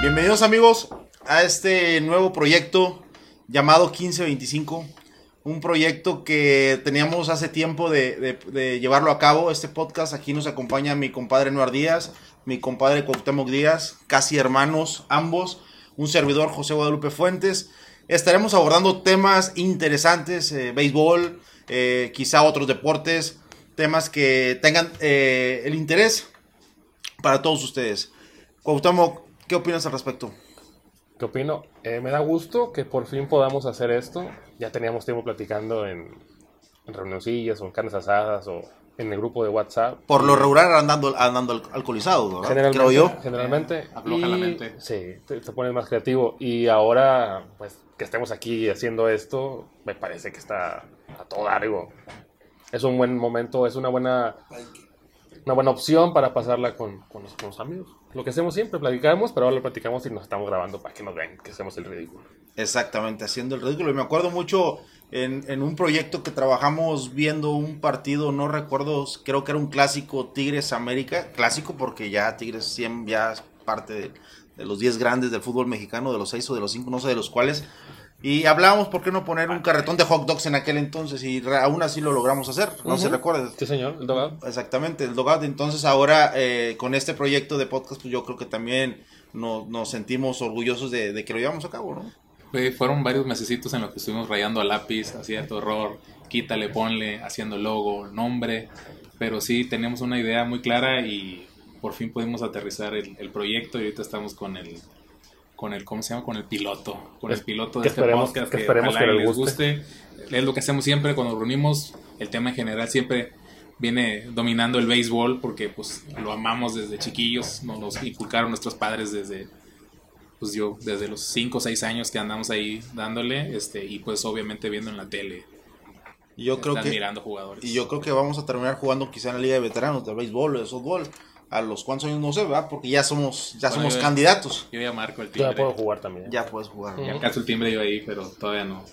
Bienvenidos amigos a este nuevo proyecto llamado 1525. Un proyecto que teníamos hace tiempo de, llevarlo a cabo. Este podcast aquí nos acompaña mi compadre Noar Díaz, mi compadre Cuauhtémoc Díaz, casi hermanos ambos, un servidor José Guadalupe Fuentes. Estaremos abordando temas interesantes, eh, béisbol, eh, quizá otros deportes, temas que tengan eh, el interés para todos ustedes. Cuauhtémoc, ¿qué opinas al respecto? ¿Qué opino? Eh, me da gusto que por fin podamos hacer esto. Ya teníamos tiempo platicando en, en reunioncillas o en carnes asadas o en el grupo de WhatsApp. Por lo regular andando, andando al- alcoholizados, ¿verdad? Generalmente, Creo yo. Generalmente. Eh, afloja la mente. Sí, te, te pones más creativo. Y ahora, pues, que estemos aquí haciendo esto, me parece que está a todo dar, digo. Es un buen momento, es una buena, una buena opción para pasarla con, con los, con los amigos. Lo que hacemos siempre, platicamos, pero ahora lo platicamos y nos estamos grabando para que nos vean que hacemos el ridículo. Exactamente, haciendo el ridículo. Y me acuerdo mucho en, en un proyecto que trabajamos viendo un partido, no recuerdo, creo que era un clásico Tigres América. Clásico porque ya Tigres 100 ya es parte de, de los 10 grandes del fútbol mexicano, de los 6 o de los 5, no sé de los cuales. Y hablábamos por qué no poner un carretón de hot dogs en aquel entonces y aún así lo logramos hacer, no se recuerda. Sí, señor, el dogado. Exactamente, el Dogout. Entonces ahora eh, con este proyecto de podcast, pues yo creo que también no- nos sentimos orgullosos de, de que lo llevamos a cabo, ¿no? Fue- fueron varios mesecitos en los que estuvimos rayando a lápiz, hacía tu error, quítale, ponle, haciendo logo, nombre, pero sí tenemos una idea muy clara y por fin pudimos aterrizar el, el proyecto y ahorita estamos con el con el ¿cómo se llama? con el piloto, con el piloto de este podcast que que, esperemos que les guste. Es lo que hacemos siempre cuando reunimos, el tema en general siempre viene dominando el béisbol porque pues lo amamos desde chiquillos, nos los inculcaron nuestros padres desde pues yo desde los 5 o 6 años que andamos ahí dándole, este, y pues obviamente viendo en la tele, Y yo creo que mirando jugadores. y yo creo que vamos a terminar jugando quizá en la liga de veteranos de béisbol o de softball. A los cuantos años no sé, ¿verdad? Porque ya somos ya Bueno, somos yo- candidatos. Yo ya marco el Ya timbre. puedo jugar también. Ya puedes jugar. Ya caso el timbre yo ahí, pero todavía no.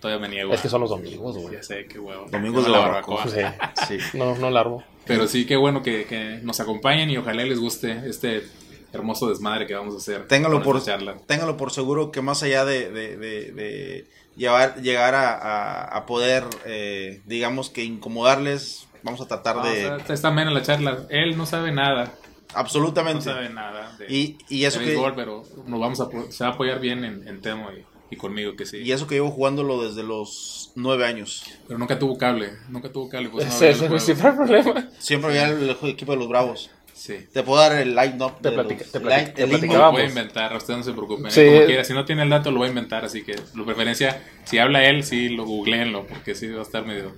Todavía me niego. Es que son los domingos, güey. Ya sé, qué huevo. Domingos de la barbacoa. Sí. Sí. No, no largo. Pero sí, qué bueno que, que nos acompañen y ojalá les guste este hermoso desmadre que vamos a hacer. Téngalo por, téngalo por seguro que más allá de, de- de- de llevar, llegar a, a- a poder, eh, digamos que incomodarles, vamos a tratar No, de... o sea, está amena la charla. Él no sabe nada. No absolutamente. sabe nada. De, y, y eso de que... béisbol, pero nos vamos a, se va a apoyar bien en, en Temo y, y conmigo que sí. Y eso que llevo jugándolo desde los nueve años. Pero nunca tuvo cable, nunca tuvo cable. Pues no Ese ese el es el juego. principal problema. Siempre había el, el equipo de los Bravos. Sí. Te puedo dar el line-up. Te platica- los- te line- platica- te platicaba. Lo voy a inventar, ustedes no se preocupen. Sí. ¿eh? Como quiera, si no tiene el dato, lo voy a inventar. Así que, lo preferencia, si habla él, sí, lo googleenlo, porque sí va a estar medio,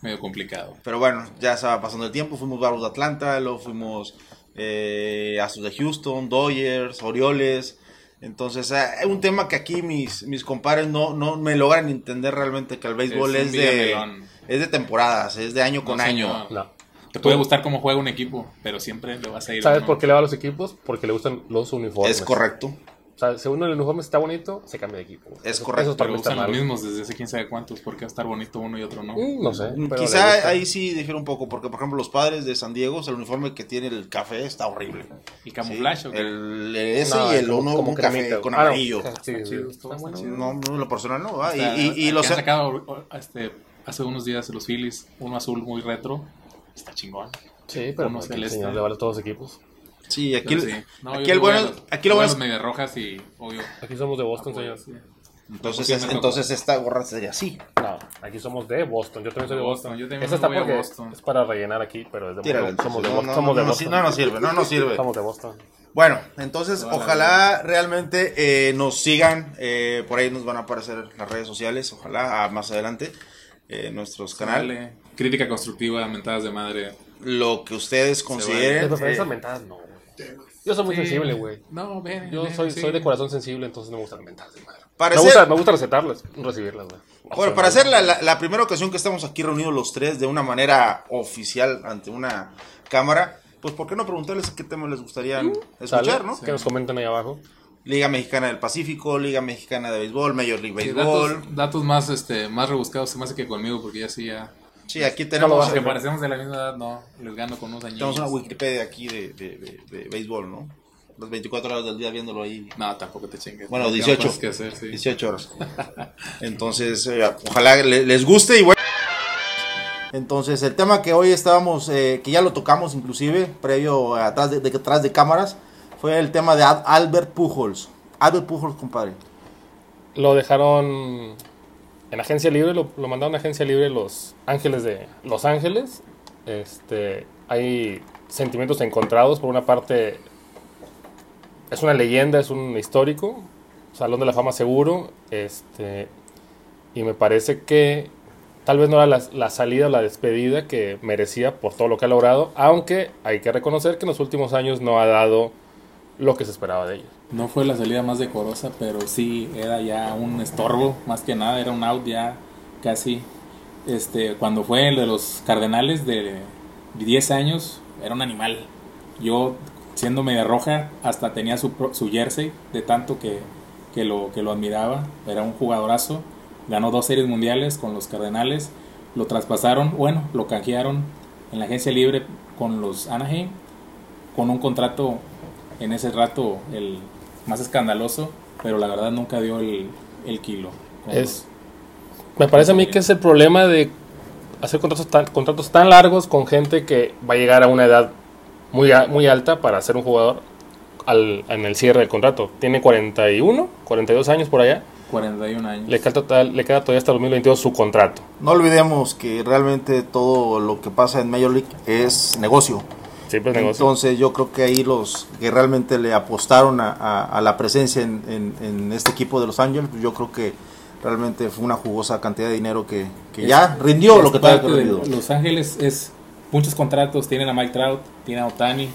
medio complicado. Pero bueno, ya se va pasando el tiempo. Fuimos Bravos de Atlanta, luego fuimos eh, Astros de Houston, Dodgers, Orioles. Entonces, eh, es un tema que aquí mis, mis compadres no, no me logran entender realmente que el béisbol Es de, es de temporadas, es de año No, con año. señor. No. Te puede gustar cómo juega un equipo, pero siempre le vas a ir. ¿Sabes ¿no? por qué le va a los equipos? Porque le gustan los uniformes. Es correcto. O sea, según el uniforme está bonito, se cambia de equipo. Es Eso- correcto, Pero usan los mismos desde hace quién sabe cuántos. ¿Por qué va a estar bonito uno y otro no? Mm, No sé. Quizá ahí sí difiere un poco, porque por ejemplo los padres de San Diego, el uniforme que tiene el café está horrible. ¿Y camuflaje Sí, o qué? El ese No, y el uno como un café con Ah, no. amarillo. Sí, sí. Sí, No, no, lo personal no. ah, y, y, y los han sacado este, hace unos días los Phillies, uno azul muy retro. Está chingón. Sí, pero Uno pues, el celeste. señor le vale a todos los equipos. Sí, aquí, el- sí. No, aquí el bueno, los- aquí lo bueno es- rojas y obvio. Aquí somos de Boston, señor. sí. entonces, es- entonces esta gorra sería así. No, aquí somos de Boston. Yo también soy de Boston, Boston. yo también Esa está porque Boston. es para rellenar aquí, pero es de Boston. Somos de. Boston. no, somos no, de no, Boston. no nos sirve, no nos sirve. Somos de Boston. Bueno, entonces ojalá realmente eh, nos sigan, eh, por ahí nos van a aparecer las redes sociales, ojalá ah, más adelante eh, nuestros canales, Canal. Crítica constructiva, mentadas de madre. lo que ustedes De consideren. preferencia eh, mentadas, no. güey. Yo soy muy Sí. sensible, güey. No, ven. Yo ven, soy, sí. soy de corazón sensible, entonces no me gustan mentadas de madre. Para me, ser- gusta, me gusta recetarlas, recibirlas, güey. Bueno, para hacer la, la- la primera ocasión que estamos aquí reunidos los tres de una manera oficial ante una cámara, pues ¿por qué no preguntarles qué tema les gustaría escuchar, ¿Sale? no? Que nos comenten ahí abajo. Liga Mexicana del Pacífico, Liga Mexicana de Béisbol, Major League Béisbol. datos, datos más, este, más rebuscados se me hace que conmigo, porque ya sí ya... Sí, aquí tenemos, Aunque parecemos de la misma edad, no, les gano con unos años. tenemos una Wikipedia aquí de, de, de, de béisbol, ¿no? Las 24 horas del día viéndolo ahí. No, tampoco te chingues. Bueno, Tengo 18. cosas que hacer, sí. 18 horas. Entonces, eh, ojalá le- les guste y bueno. Entonces, el tema que hoy estábamos, eh, que ya lo tocamos inclusive, previo a atrás de, de- atrás de cámaras, fue el tema de Albert Pujols. Albert Pujols, compadre. Lo dejaron en agencia libre, lo, mandaron a agencia libre Los Ángeles de Los Ángeles. Este, hay sentimientos encontrados. Por una parte, es una leyenda, es un histórico, Salón de la Fama seguro. Este, y me parece que tal vez no era la, la salida o la despedida que merecía por todo lo que ha logrado, aunque hay que reconocer que en los últimos años no ha dado lo que se esperaba de ellos. No fue la salida más decorosa, pero sí era ya un estorbo, más que nada, era un out ya casi. Este, cuando fue el de los Cardenales de 10 años, era un animal. Yo, siendo media roja, hasta tenía su, su jersey de tanto que, que, lo, que lo admiraba. Era un jugadorazo. Ganó dos series mundiales con los Cardenales. Lo traspasaron, bueno, lo canjearon en la agencia libre con los Anaheim con un contrato en ese rato el más escandaloso, pero la verdad nunca dio el, el kilo. Es, me parece a mí que es el problema de hacer contratos tan, contratos tan largos con gente que va a llegar a una edad muy, a- muy alta para ser un jugador al, en el cierre del contrato. Tiene 41, 42 años por allá. los 41 años. Le queda, total- le queda todavía hasta 2022 su contrato. No olvidemos que realmente todo lo que pasa en Major League es negocio. Siempre es negocio. Entonces yo creo que ahí los que realmente le apostaron a, a- a la presencia en, en- en este equipo de Los Ángeles, pues yo creo que realmente fue una jugosa cantidad de dinero que, que Es- ya rindió es lo que tenía que parte de rendido. Los Ángeles es muchos contratos, tienen a Mike Trout, tienen a Otani,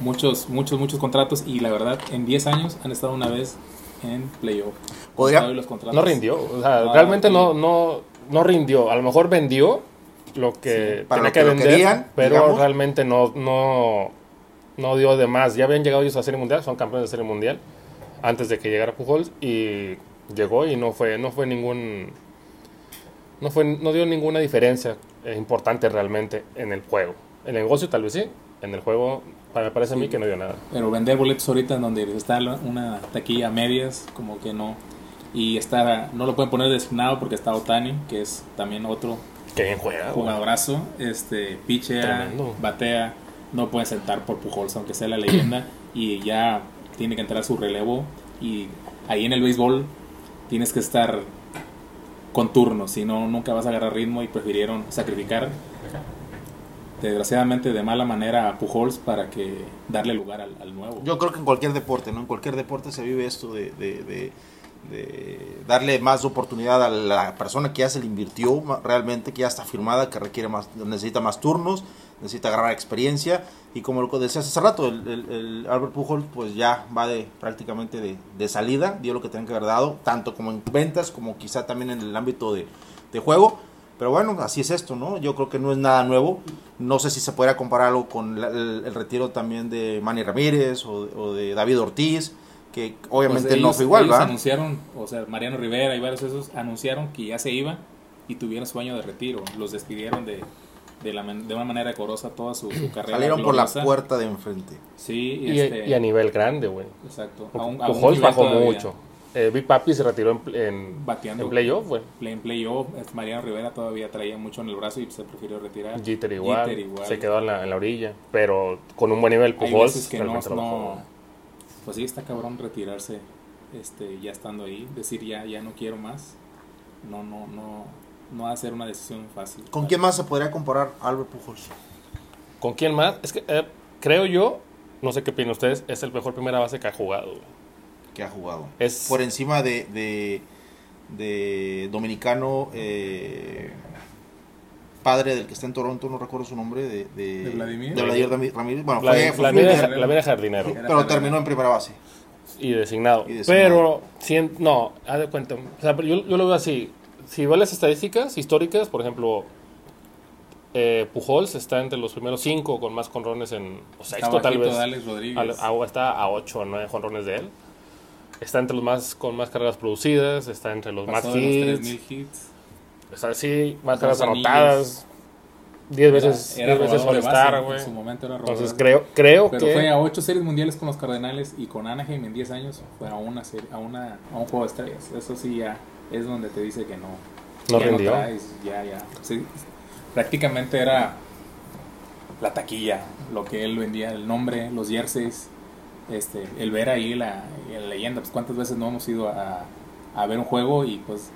muchos, muchos, muchos contratos y la verdad en 10 años han estado una vez en playoff. Podría- No rindió. O sea, realmente no, no, no rindió. A lo mejor vendió lo que Sí, para tenía lo que, vender, querían, pero digamos. realmente no, no, no dio de más. Ya habían llegado ellos a Serie Mundial, son campeones de Serie Mundial, antes de que llegara Pujols, y llegó y no fue, no fue ningún... No, fue, no dio ninguna diferencia eh, importante realmente en el juego. En el negocio tal vez sí, en el juego me parece a mí que no dio nada. Pero vender boletos ahorita en donde está una taquilla a medias, como que no. Y está, no lo pueden poner designado porque está Otani, que es también otro Que bien juega. güey. jugadorazo. Este, pichea, Tremendo. batea, no puede sentar por Pujols, aunque sea la leyenda. y ya tiene que entrar su relevo. Y ahí en el béisbol tienes que estar con turnos, si no, nunca vas a agarrar ritmo y prefirieron sacrificar desgraciadamente de mala manera a Pujols para que darle lugar al, al nuevo. Yo creo que en cualquier deporte, ¿no? En cualquier deporte se vive esto de, de- de- de darle más oportunidad a la persona que ya se le invirtió realmente, que ya está firmada, que requiere más, necesita más turnos, necesita agarrar experiencia. Y como lo decías hace rato, el, el- el Albert Pujol pues ya va de prácticamente de, de salida, dio lo que tenía que haber dado, tanto como en ventas, como quizá también en el ámbito de, de juego. Pero bueno, así es esto, ¿no? Yo creo que no es nada nuevo. No sé si se podría comparar algo con la- el, el retiro también de Manny Ramírez o, o de David Ortiz, que obviamente Pues no fue igual, ellos ¿verdad? anunciaron, o sea, Mariano Rivera y varios de esos anunciaron que ya se iban y tuvieron su año de retiro. Los despidieron de, de, la man- de una manera decorosa toda su, su carrera. Salieron por la puerta de enfrente. Sí, Y, este, y a nivel grande, güey. exacto. Pujols bajó todavía. mucho. Eh, Big Papi se retiró en, en, Bateando. en playoff, güey. Play- En playoff, este, Mariano Rivera todavía traía mucho en el brazo y se prefirió retirar. Jeter igual, Jeter igual. se quedó en la, en la orilla, pero con un buen nivel Hay Pujols veces que no, no-. Pues sí está cabrón retirarse este ya estando ahí decir ya ya no quiero más no no no no va a ser una decisión fácil ¿Con quién más se podría comparar Albert Pujols? ¿Con quién más? Es que eh, creo yo, no sé qué opinan ustedes, es el mejor primera base que ha jugado. Que ha jugado. Es- Por encima de, de, de Dominicano, eh, padre del que está en Toronto, no recuerdo su nombre, de, de, ¿De Vladimir? de Vladimir Ramírez. Bueno, fue, fue jardinero Era pero jardinero. terminó en primera base. y designado. Y designado. Pero, sien- no, haz de cuenta. O sea, pero yo, yo lo veo así. Si ves las estadísticas históricas, por ejemplo, eh, Pujols está entre los primeros cinco con más jonrones en. O sexto, tal vez. de Alex Rodríguez Al- a- está a 8 o 9 jonrones de él. está entre los más con más carreras producidas, está entre los Pasó más de los hits, 3000 hits. Está así, más Dos carreras anillos. anotadas, 10 veces, Era, 10 veces All-Star, güey. En su momento era robador. Entonces creo, creo Pero que fue a 8 series mundiales con los Cardenales y con Anaheim en 10 años fue a una serie, a una a un juego de estrellas. Eso sí ya es donde te dice que no. No ya rindió. traes, ya, ya. Sí, prácticamente era la taquilla, lo que él vendía, el nombre, los jerseys, este, el ver ahí la, la leyenda. Pues cuántas veces no hemos ido a, a ver un juego y pues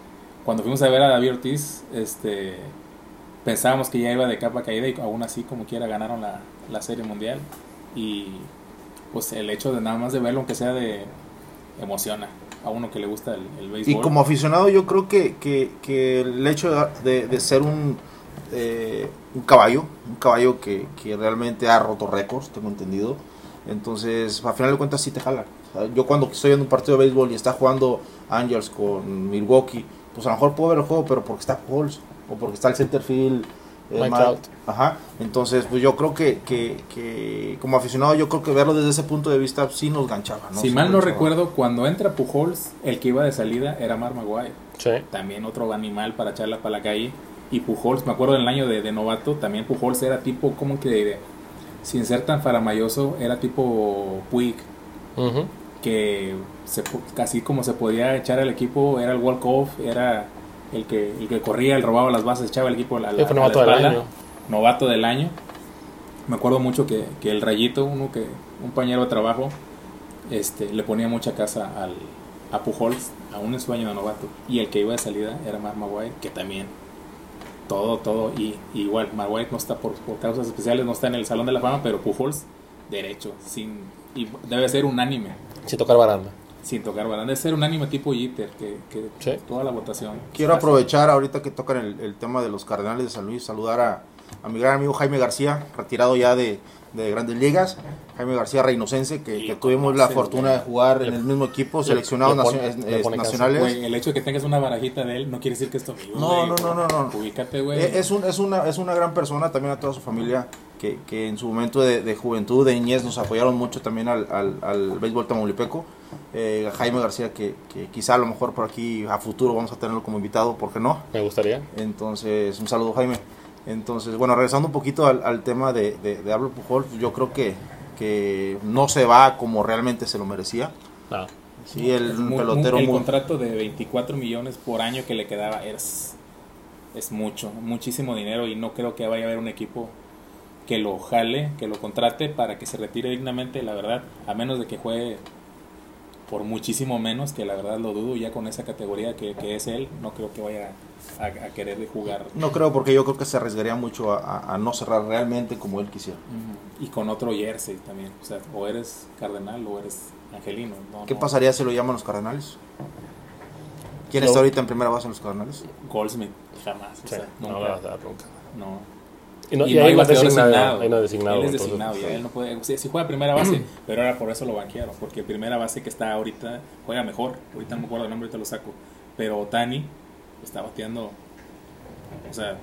cuando fuimos a ver a David Ortiz, este pensábamos que ya iba de capa caída y aún así como quiera ganaron la, la serie mundial. Y pues el hecho de nada más de verlo aunque sea de emociona a uno que le gusta el, el béisbol. Y como aficionado yo creo que, que, que el hecho de, de ser un, eh, un caballo, un caballo que, que realmente ha roto récords, tengo entendido, entonces al final de cuentas sí te jala. Yo cuando estoy en un partido de béisbol y está jugando Angels con Milwaukee, pues a lo mejor puedo ver el juego, pero porque está Pujols o porque está el center field. eh, Mike. Ajá, entonces pues yo creo que, que, que como aficionado yo creo que verlo desde ese punto de vista sí nos ganchaba. ¿no? si Sí mal no recuerdo cuando entra Pujols el que iba de salida era Mark Maguire sí. también otro animal para echarla para la calle y Pujols me acuerdo del año de, de novato también Pujols era tipo como que de- sin ser tan faramayoso era tipo Puig Ujú. Que se, casi como se podía echar al equipo, era el walk-off, era el que, el que corría, el robaba las bases, echaba el equipo a la, Sí, fue a la novato del espalda. año. Novato del año. Me acuerdo mucho que, que el Rayito, uno que un compañero de trabajo, este, le ponía mucha casa al, a Pujols, aún en su año de novato. Y el que iba de salida era Mark Maguire, que también todo, todo, y, y igual, Maguire no está por, por causas especiales, no está en el Salón de la Fama, pero Pujols, derecho, sin, y debe ser unánime Sin tocar baranda. sin tocar balón. Debe ser un anime tipo Jeter, que, que Sí. toda la votación. Quiero aprovechar ahorita que tocan el, el tema de los Cardenales de San Luis, saludar a, a mi gran amigo Jaime García, retirado ya de, de Grandes Ligas. Jaime García Reinocense, que, que tuvimos la fortuna de jugar en el mismo equipo, le- seleccionados le pone- nacio- le pone casa. nacionales. Güey, el hecho de que tengas una barajita de él no quiere decir que es tu amigo. No, no, no, no, no. Ubícate, güey. Eh, Es, un, es, una, es una gran persona, también a toda su familia, que, que en su momento de, de juventud, de niñez, nos apoyaron mucho también al, al, al béisbol tamaulipeco. Eh, Jaime García, que, que quizá a lo mejor por aquí a futuro vamos a tenerlo como invitado, ¿por qué no? Me gustaría. Entonces, un saludo Jaime. Entonces, bueno, regresando un poquito al, al tema de, de, de Pablo Pujol, yo creo que, que no se va como realmente se lo merecía. No. Sí, el muy- pelotero el muy- contrato de 24 millones por año que le quedaba es, es mucho, muchísimo dinero y no creo que vaya a haber un equipo que lo jale, que lo contrate para que se retire dignamente, la verdad, a menos de que juegue por muchísimo menos, que la verdad lo dudo, ya con esa categoría que, que es él, no creo que vaya a, a querer jugar No creo, porque yo creo que se arriesgaría mucho a, a- a no cerrar realmente como él quisiera. Y con otro jersey también, o sea, o eres cardenal o eres angelino. no, ¿Qué no. pasaría si lo llaman los Cardenales? ¿Quién está ahorita en primera base en los Cardenales? Goldsmith, jamás, o Sí, sea, no nunca. lo vas a dar nunca. no. Y, no, Y y, no hay bateador designado. Ahí no es designado. Él es entonces, designado, ya sí. él no puede. O sea, sí juega primera base, pero ahora por eso lo banquearon, porque primera base que está ahorita juega mejor. Ahorita no me acuerdo el nombre, ahorita lo saco. Pero Otani está bateando, o sea,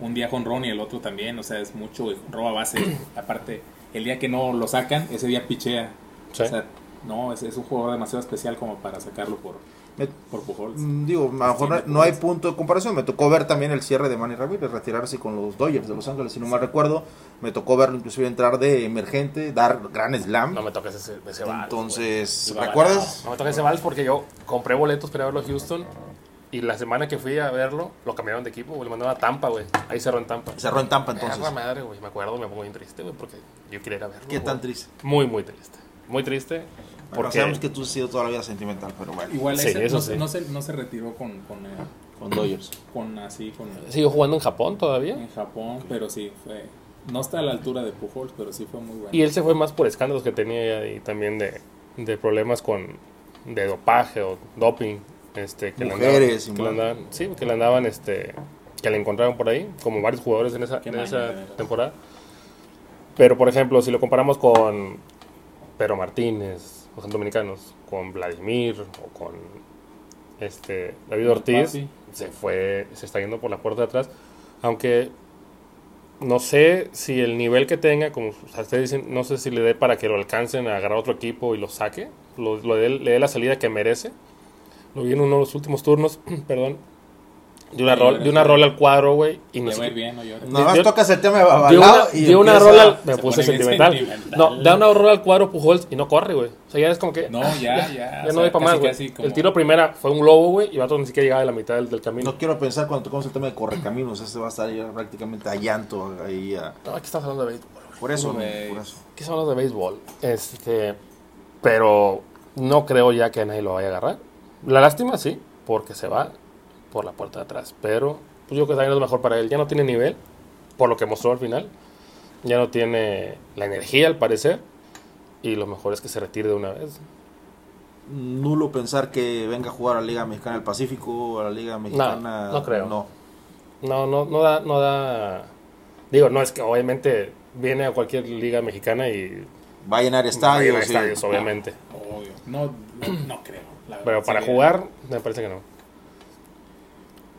un día con Ron y el otro también, o sea, es mucho, y roba base. Aparte, el día que no lo sacan, ese día pichea. Sí. O sea, no, es, es un jugador demasiado especial como para sacarlo por, Me- por Pujols. Mm, Digo, a lo mejor no, no hay punto de comparación. Me tocó ver también el cierre de Manny Ramírez, retirarse con los Dodgers de Los Ángeles, si no mal recuerdo. Me tocó verlo inclusive entrar de emergente, dar gran slam. No me toques ese, ese vals, Entonces. ¿recuerdas? No me toques ese vals porque yo compré boletos para verlo a Houston. Y la semana que fui a verlo, lo cambiaron de equipo, güey. Le mandaron a Tampa, güey. Ahí cerró en Tampa. Cerró en Tampa Entonces. madre, güey. Me acuerdo, me pongo bien triste, güey, porque yo quería ir a verlo. ¿Qué tan güey. triste? Muy, muy triste. Muy triste. Bueno, Porque sabemos que tú has sido toda la vida sentimental, pero bueno, Igual Sí, ese eso no, sí. no se, no se retiró con, con, eh, con Dodgers. con así, con sigo jugando en Japón todavía. en Japón, pero sí fue. No está a la altura de Pujols, pero sí fue muy bueno. Y él se fue más por escándalos que tenía y también de, de problemas con de dopaje o doping. Este, que Mujeres y le andaban, que le más. andaban- sí, que le andaban, este, que le encontraron por ahí, como varios jugadores en esa, en maña esa temporada. Pero, por ejemplo, si lo comparamos con Pedro Martínez, los dominicanos, con Vladimir o con este David Ortiz, Papi. se fue, se está yendo por la puerta de atrás. Aunque no sé si el nivel que tenga, como o ustedes dicen, no sé si le dé para que lo alcancen a agarrar otro equipo y lo saque, lo, lo dé- le dé la salida que merece. Lo vi en uno de los últimos turnos, perdón, de una, rol, de una rola al cuadro, güey, y no sé va a bien, no llores. Nada más tocas el tema de Babalao una, y dio una rola, me se puse sentimental. sentimental. No, da una rola al cuadro Pujols y no corre, güey. O sea, ya es como que. No, ya, ya. Ya no doy para más, güey. como- El tiro a primera fue un globo, güey, y vato ni siquiera llegaba a la mitad del, del camino. No quiero pensar cuando tocamos el tema de correcaminos, este va a estar ya prácticamente a llanto ahí. a- No, aquí estamos hablando de béisbol. Por eso, Puro por eso. Aquí estamos hablando de béisbol. Este, pero no creo ya que nadie lo vaya a agarrar. La lástima, sí, porque se va por la puerta de atrás. Pero pues yo creo que también es lo mejor para él. Ya no tiene nivel, por lo que mostró al final. Ya no tiene la energía, al parecer. Y lo mejor es que se retire de una vez. Nulo pensar que venga a jugar a la Liga Mexicana del Pacífico, a la Liga Mexicana. no creo. No. No, no, no da, no da. Digo, no es que obviamente viene a cualquier liga mexicana y Va a llenar va a estadios. sí. estadios, obviamente. Obvio. No, no, no creo. Pero para sería- jugar, me parece que no.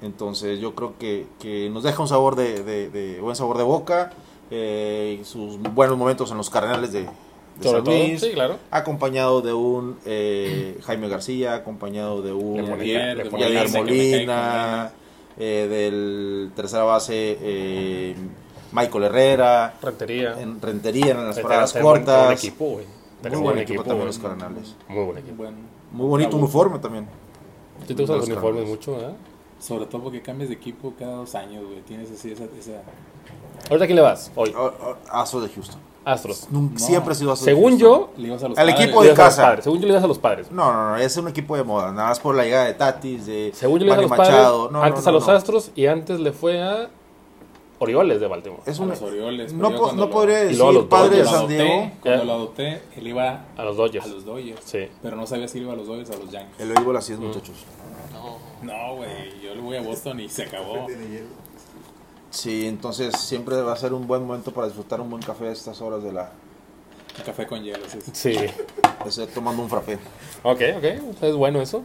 Entonces yo creo que, que nos deja un sabor de, de- de- buen sabor de boca. eh, sus buenos momentos en los Cardenales de, de San Luis. sí, claro. Acompañado de un eh, Jaime García, acompañado de un Molina, Molina, eh, del tercera base eh, Michael Herrera, Rentería. en Rentería en las paradas tiene buen- cortas. buen equipo, güey. Muy buen equipo también los Cardenales. Muy buen equipo. Muy bonito uniforme también. Te gustan los Los uniformes mucho, ¿verdad? Sobre todo porque cambias de equipo cada dos años, güey. Tienes así esa... esa... ¿Ahorita a quién le vas? Hoy. Astros de Houston. Astros. Nunca- No. Siempre ha sido Astros de Según yo, Le ibas a los Al padres. equipo le de ibas a los casa. padres. Según yo le das a los padres. No, no, no, es un equipo de moda. Nada más por la llegada de Tatis, de Según yo le das a Manny los padres. Machado. No, antes no, a no, los no. Astros y antes le fue a Orioles de Baltimore. Es A un, los Orioles. no, po- no lo- podría decir a los padre de. San Diego. adopté, cuando lo adopté, él iba A los Dodgers. a los Dodgers. Sí. Pero no sabía si iba a los Dodgers o a los Yankees. El béisbol así es, muchachos. No, güey. Yo le voy a Boston y se acabó. Sí, entonces siempre va a ser un buen momento para disfrutar un buen café a estas horas de la... Un café con hielo, sí. sí. Tomando un frappé. Ok, ok. Es bueno eso.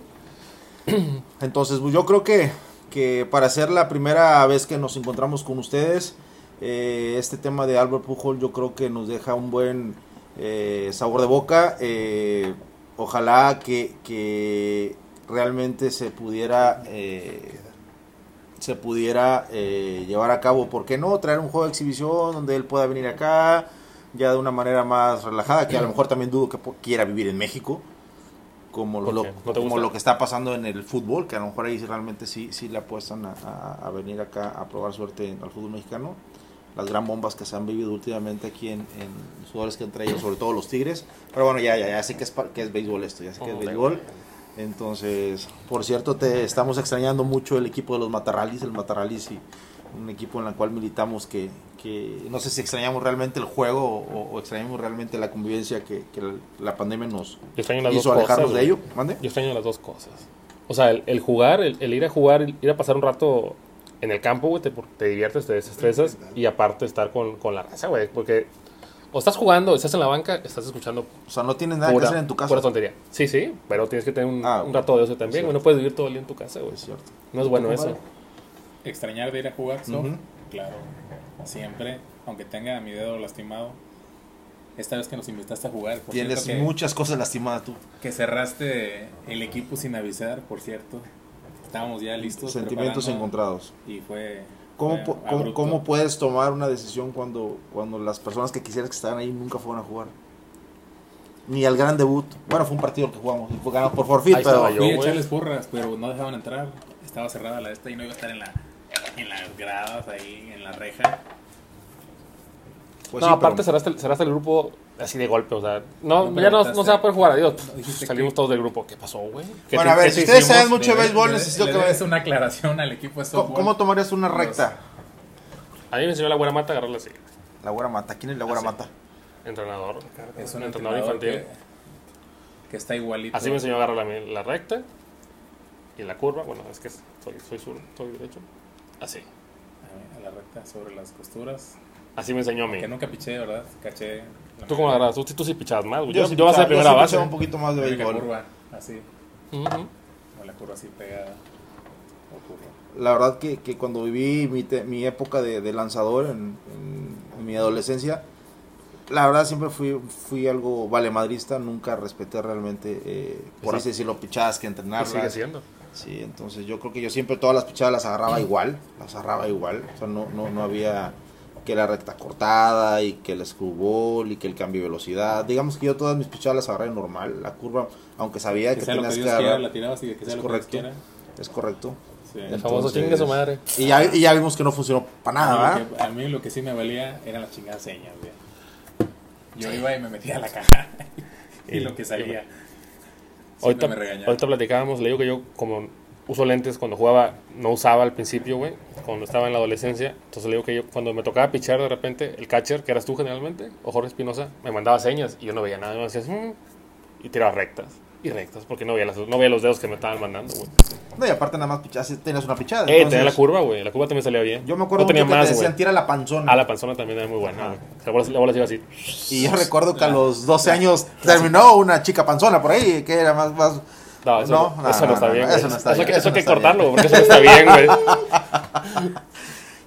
Entonces, pues, yo creo que, que para ser la primera vez que nos encontramos con ustedes, eh, este tema de Albert Pujol yo creo que nos deja un buen eh, sabor de boca. Eh, ojalá que, que realmente se pudiera eh, se pudiera llevar a cabo, ¿por qué no? Traer un juego de exhibición donde él pueda venir acá ya de una manera más relajada, que a lo mejor también dudo que quiera vivir en México, como, ¿Por lo, qué? ¿No como lo que está pasando en el fútbol, que a lo mejor ahí sí realmente sí, sí le apuestan a, a- a venir acá a probar suerte al fútbol mexicano. Las gran bombas que se han vivido últimamente aquí en, en los jugadores que han traído, sobre todo los Tigres. Pero bueno, ya, ya, ya sé que es, que es béisbol esto, ya sé que es Oh, béisbol. Entonces, por cierto, te estamos extrañando mucho el equipo de los Matarralis, el Matarralis y un equipo en el cual militamos que, que no sé si extrañamos realmente el juego o, o extrañamos realmente la convivencia que, que la, la pandemia nos hizo dos alejarnos cosas. de ello. ¿Mande? Yo extraño las dos cosas. O sea, el, el jugar, el, el ir a jugar, el ir a pasar un rato en el campo, güey, te, te diviertes, te desestresas y aparte estar con, con la raza, güey, porque o estás jugando, estás en la banca, estás escuchando O sea, no tienes nada pura, que hacer en tu casa. pura tontería. Sí, sí, pero tienes que tener un, Ah, un rato de ocio también, güey, no puedes vivir todo el día en tu casa, güey. Es cierto. No es bueno ¿Tú, eso. Extrañar de ir a jugar, ¿so? Ujú. Claro. Siempre, aunque tenga mi dedo lastimado. Esta vez que nos invitaste a jugar, por Tienes cierto, que, muchas cosas lastimadas tú. que cerraste el equipo sin avisar, por cierto. Estábamos ya listos. Sentimientos encontrados. Y fue. ¿Cómo, fue cómo, cómo puedes tomar una decisión cuando, cuando las personas que quisieras que estaban ahí nunca fueron a jugar? Ni al gran debut. Bueno, fue un partido que jugamos y fue ganado por forfeit, pero estaba yo. Fui a echarles porras, pero no dejaban entrar. Estaba cerrada la esta y no iba a estar en, la, en las gradas, ahí en la reja. pues no, sí, aparte pero- cerraste, el- cerraste el grupo así de golpe, o sea, no, No ya no, no se va a poder jugar, adiós. No, dijiste Salimos que- todos del grupo. ¿Qué pasó, güey? ¿Qué Bueno, a ver, si te ustedes hicimos? saben mucho de Le- béisbol, le- necesito le que debes me... una aclaración al equipo de ¿Cómo, softball. cómo tomarías una recta? A mí me enseñó la buena mata a agarrarla así. La güera mata. ¿Quién es la güera Ah, sí. mata? Entrenador. Es un entrenador entrenador infantil. que, que está igualito. Así me enseñó a agarrar la, la recta y la curva. Bueno, es que soy, soy sur, soy derecho. Así. A la recta sobre las costuras. Así me enseñó a mí. Que nunca piché, ¿verdad? Caché. la ¿Tú cómo agarras? Tú, tú sí pichabas más. güey. Yo, sí yo voy a ser pichaba- primera sí base. un poquito más de La béisbol. curva, así. Con la curva así pegada. La verdad que, que cuando viví mi, te- mi época de, de lanzador en, en mi adolescencia. La verdad siempre fui, fui algo valemadrista, nunca respeté realmente, eh, por Sí. así decirlo, pichadas que Y entrenarlas. sigue siendo. Sí, entonces yo creo que yo siempre todas las pichadas las agarraba igual, las agarraba igual, o sea, no, no, no había que la recta cortada y que el screwball y que el cambio de velocidad. Digamos que yo todas mis pichadas las agarré normal, la curva, aunque sabía Que que tenías que agarrar, la tirabas y que sea Es lo correcto. que es correcto. Sí. El famoso chingue su madre. Y ya, y ya vimos que no funcionó para nada, a, mí que, a mí lo que sí me valía eran las chingadas señas, güey. Yo iba y me metía a la caja y Y- lo que salía. Ahorita, me ahorita platicábamos, le digo que yo como uso lentes cuando jugaba, no usaba al principio, güey, cuando estaba en la adolescencia. Entonces le digo que yo cuando me tocaba pichar de repente, el catcher, que eras tú generalmente, o Jorge Espinosa, me mandaba señas y yo no veía nada. Me decías, "Mm", y tiraba rectas. Y rectas, porque no veía, las, no veía los dedos que me estaban mandando, güey. No, y aparte nada más tenías una pichada. Eh, entonces- tenía la curva, güey. La curva también salía bien. Yo me acuerdo no tenía mucho que más, te decían tira la panzona. Ah, la panzona también era muy buena, güey. La bola, la bola se iba así. Y yo recuerdo que a los 12 años terminó una chica panzona por ahí, que era más... más No, eso No, no, no, eso no, no, está bien, eso no está Eso, bien, que- eso eso hay que bien. cortarlo, porque eso no está bien, güey.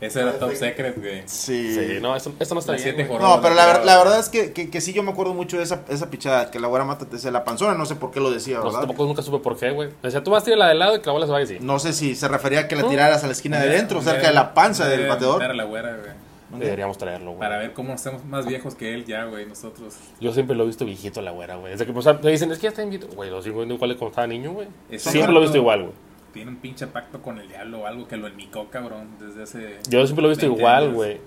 Ese era top secret, güey. Sí. Sí, no, eso, eso no está bien. siete No, pero la ver- la verdad es que, que, que sí yo me acuerdo mucho de esa, esa pichada, que la güera mata te decía la panzona, no sé por qué lo decía, No, ¿verdad? tampoco nunca supe por qué, güey. Decía, tú vas a tirar la de lado y que la bola se vaya así. No sé si se refería a que la tiraras a la esquina de dentro, cerca de la panza del bateador. a la güera, güey. Deberíamos traerlo, güey. Para ver cómo estamos más viejos que él ya, güey, nosotros. Yo siempre lo he visto viejito la güera, güey. Desde que o sea, me dicen, es que ya está invito. Güey, lo sigo viendo igual cuando estaba niño, güey. Siempre lo he visto igual, güey. Tiene un pinche pacto con el diablo o algo que lo enmicó, cabrón, desde hace... Yo siempre lo he visto 20 igual, güey.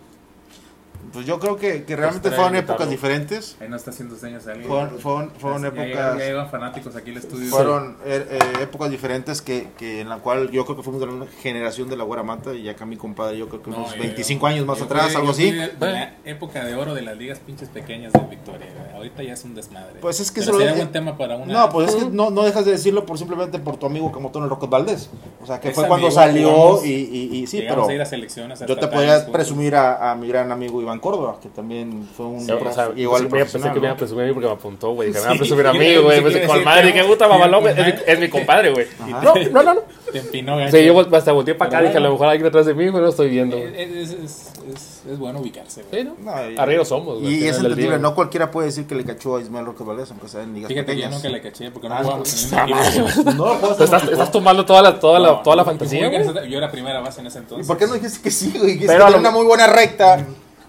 Pues yo creo que, que realmente Pues, fueron trae épocas diferentes. Ahí no está haciendo señas a alguien. Fueron, fueron, fueron épocas... Ya llegan fanáticos aquí al estudio. Fueron eh, eh, épocas diferentes que, que en la cual yo creo que fuimos de una generación de la güera mata y acá mi compadre yo creo que No, unos yo- 25 años más atrás, fui- algo así. De, de la época de oro de las ligas pinches pequeñas de Victoria. Ahorita ya es un desmadre. Pues es que Pero eso lo- sería buen tema para una. No, pues es que no, no dejas de decirlo por simplemente por tu amigo como Tono Rocket Valdés. O sea, que Es fue cuando salió y, y, y sí, pero a ir a selecciones. yo te podría presumir a, a mi gran amigo Iván Córdoba, que también fue un Sí, o sea, igual sí, voy a- pensé profesional, que me iba a presumir a mí porque me apuntó, güey. Dije, me va a presumir a mí, güey. Me dice, quiere con madre, que- qué puta mamalón. Es, mi- es mi compadre, güey. No, no, no, no. Te empinó, gacho. Sí, yo hasta volteé para acá Pero dije, a lo mejor alguien detrás de mí, güey, no estoy viendo. güey. Es, es, es, es, es bueno ubicarse, güey. Sí, ¿no? No, y- Arriba somos, güey. Y es entendible, no cualquiera puede decir que le cachó a Ismael Rocket Valdés, aunque sea en ligas Fíjate que yo pequeñas. nunca le caché porque no Ah, jugábamos no, en el. No, pues, estás, tomando toda la, toda la, toda la fantasía, güey. Yo era primera base en ese ¿Y entonces. por qué no dijiste que sí, güey? Que una muy buena recta.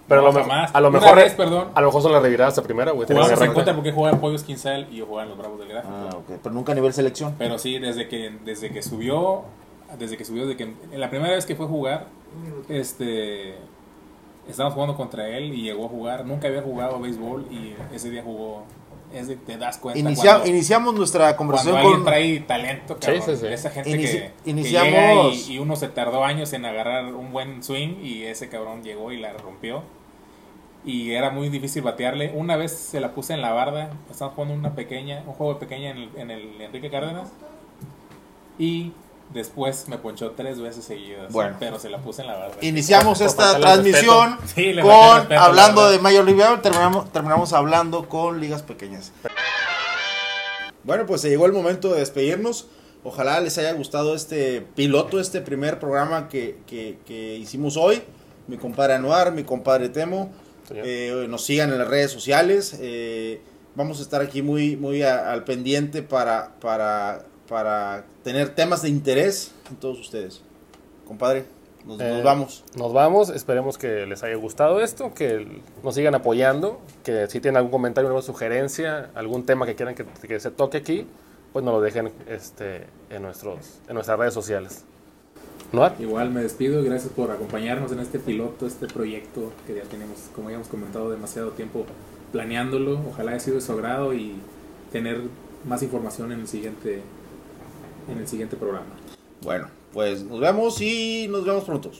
Pero a lo, jamás. a lo Una mejor, vez, perdón. a lo mejor son las reviradas de primera, güey. Tenías Jugamos que en arrancar. contra porque jugaba en Pollos Quincel y yo jugaba en los Bravos del Gráfico. Ah, ok, pero nunca a nivel selección. Pero sí, desde que, desde que subió, desde que subió, desde que en la primera vez que fue a jugar, este, estábamos jugando contra él y llegó a jugar. Nunca había jugado a béisbol y ese día jugó. Es de- te das cuenta Inicia- cuando, iniciamos nuestra cuando conversación alguien con... trae talento, cabrón. Sí, sí, sí. Esa gente Inici- que, que iniciamos- llega y, y uno se tardó años en agarrar un buen swing y ese cabrón llegó y la rompió. Y era muy difícil batearle. Una vez se la puse en la barda. Estábamos jugando una pequeña, un juego pequeña en el, en el Enrique Cárdenas. Y después me ponchó tres veces seguidas. Bueno. Pero se la puse en la barda. Iniciamos Por esta transmisión Sí, con respeto, hablando la de. Major League Baseball, terminamos, terminamos hablando con ligas pequeñas. Bueno, pues se llegó el momento de despedirnos. Ojalá les haya gustado este piloto, este primer programa que, que- que hicimos hoy. Mi compadre Anuar, mi compadre Temo. Eh, nos sigan en las redes sociales. eh, vamos a estar aquí muy, muy a- al pendiente para, para, para tener temas de interés en todos ustedes. Compadre, nos, nos Eh, vamos. Nos vamos, esperemos que les haya gustado esto, que nos sigan apoyando, que si tienen algún comentario, alguna sugerencia, algún tema que quieran que, que se toque aquí, pues nos lo dejen este, en, nuestros, en nuestras redes sociales. ¿No? Igual me despido y gracias por acompañarnos en este piloto, este proyecto que ya tenemos, como ya hemos comentado, demasiado tiempo planeándolo. Ojalá haya sido de su agrado y tener más información en el siguiente, en el siguiente programa. Bueno, pues nos vemos y nos vemos pronto.